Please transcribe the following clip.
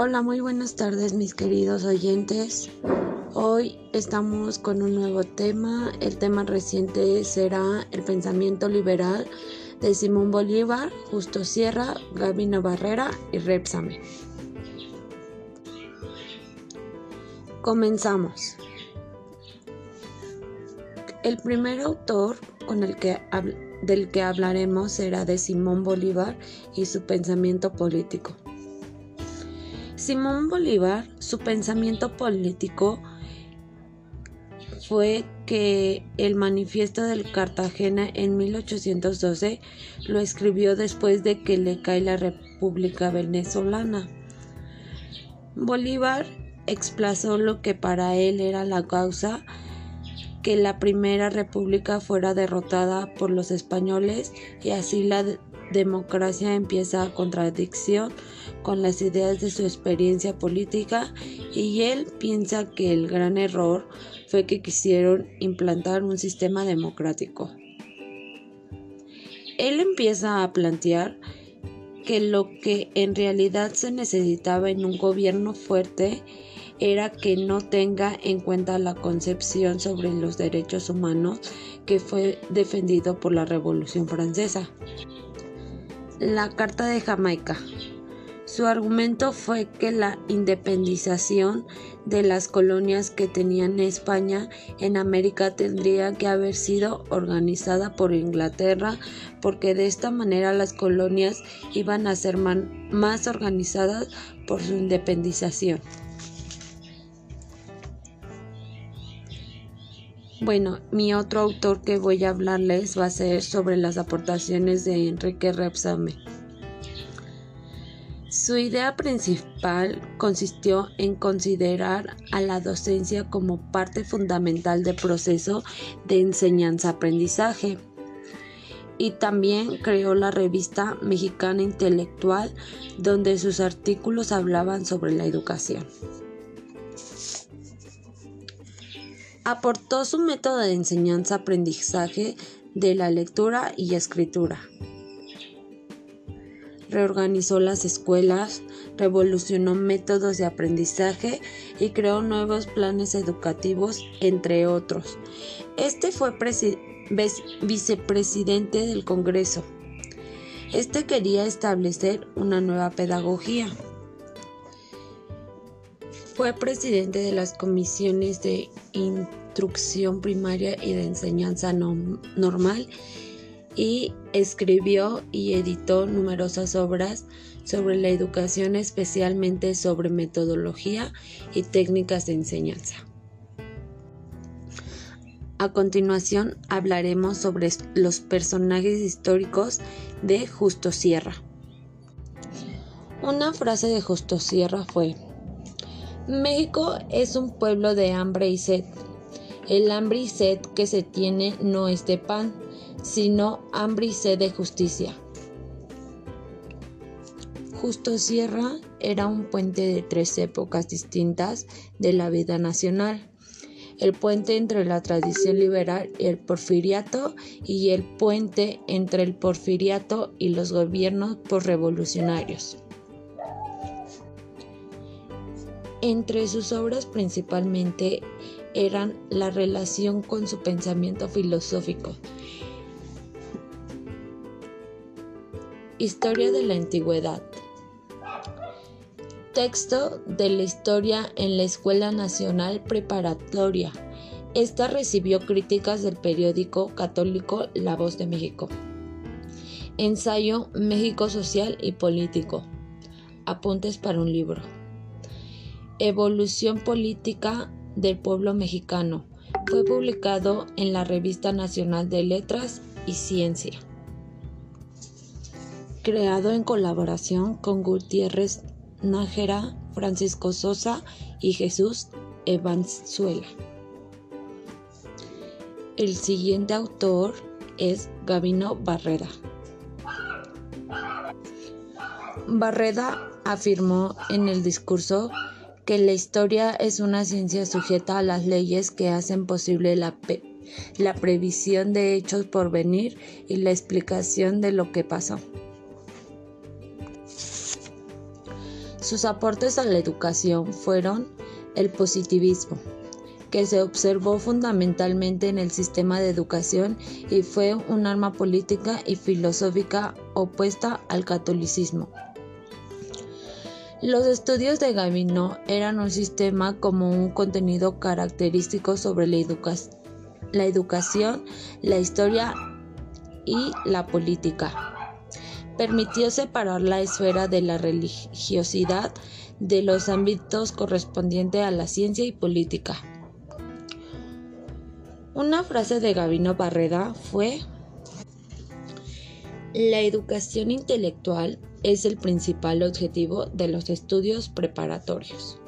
Hola, muy buenas tardes mis queridos oyentes. Hoy estamos con un nuevo tema. El tema reciente será el pensamiento liberal de Simón Bolívar, Justo Sierra, Gabino Barrera y Repsame. Comenzamos. El primer autor con el que del que hablaremos será de Simón Bolívar y su pensamiento político. Simón Bolívar, su pensamiento político fue que el manifiesto del Cartagena en 1812 lo escribió después de que le cae la República Venezolana. Bolívar explazó lo que para él era la causa que la primera república fuera derrotada por los españoles y así la democracia empieza a contradicción con las ideas de su experiencia política y él piensa que el gran error fue que quisieron implantar un sistema democrático. Él empieza a plantear que lo que en realidad se necesitaba en un gobierno fuerte era que no tenga en cuenta la concepción sobre los derechos humanos que fue defendido por la Revolución Francesa. La Carta de Jamaica. Su argumento fue que la independización de las colonias que tenían España en América tendría que haber sido organizada por Inglaterra porque de esta manera las colonias iban a ser más organizadas por su independización. Bueno, mi otro autor que voy a hablarles va a ser sobre las aportaciones de Enrique Repsame. Su idea principal consistió en considerar a la docencia como parte fundamental del proceso de enseñanza-aprendizaje y también creó la revista Mexicana Intelectual donde sus artículos hablaban sobre la educación. Aportó su método de enseñanza-aprendizaje de la lectura y escritura. Reorganizó las escuelas, revolucionó métodos de aprendizaje y creó nuevos planes educativos, entre otros. Este fue vicepresidente del Congreso. Este quería establecer una nueva pedagogía. Fue presidente de las comisiones de instrucción primaria y de enseñanza normal y escribió y editó numerosas obras sobre la educación, especialmente sobre metodología y técnicas de enseñanza. A continuación hablaremos sobre los personajes históricos de Justo Sierra. Una frase de Justo Sierra fue, México es un pueblo de hambre y sed. El hambre y sed que se tiene no es de pan, sino hambre y sed de justicia. Justo Sierra era un puente de tres épocas distintas de la vida nacional. El puente entre la tradición liberal y el porfiriato y el puente entre el porfiriato y los gobiernos revolucionarios. Entre sus obras principalmente eran la relación con su pensamiento filosófico, Historia de la Antigüedad, texto de la historia en la Escuela Nacional Preparatoria. Esta recibió críticas del periódico católico La Voz de México. Ensayo México Social y Político. Apuntes para un libro. Evolución Política del Pueblo Mexicano. Fue publicado en la Revista Nacional de Letras y Ciencia. Creado en colaboración con Gutiérrez Nájera, Francisco Sosa y Jesús Evanzuela. El siguiente autor es Gabino Barreda. Barreda afirmó en el discurso que la historia es una ciencia sujeta a las leyes que hacen posible la, la previsión de hechos por venir y la explicación de lo que pasó. Sus aportes a la educación fueron el positivismo, que se observó fundamentalmente en el sistema de educación y fue un arma política y filosófica opuesta al catolicismo. Los estudios de Gavino eran un sistema como un contenido característico sobre la, educación, la historia y la política. Permitió separar la esfera de la religiosidad de los ámbitos correspondientes a la ciencia y política. Una frase de Gavino Barreda fue, la educación intelectual es el principal objetivo de los estudios preparatorios.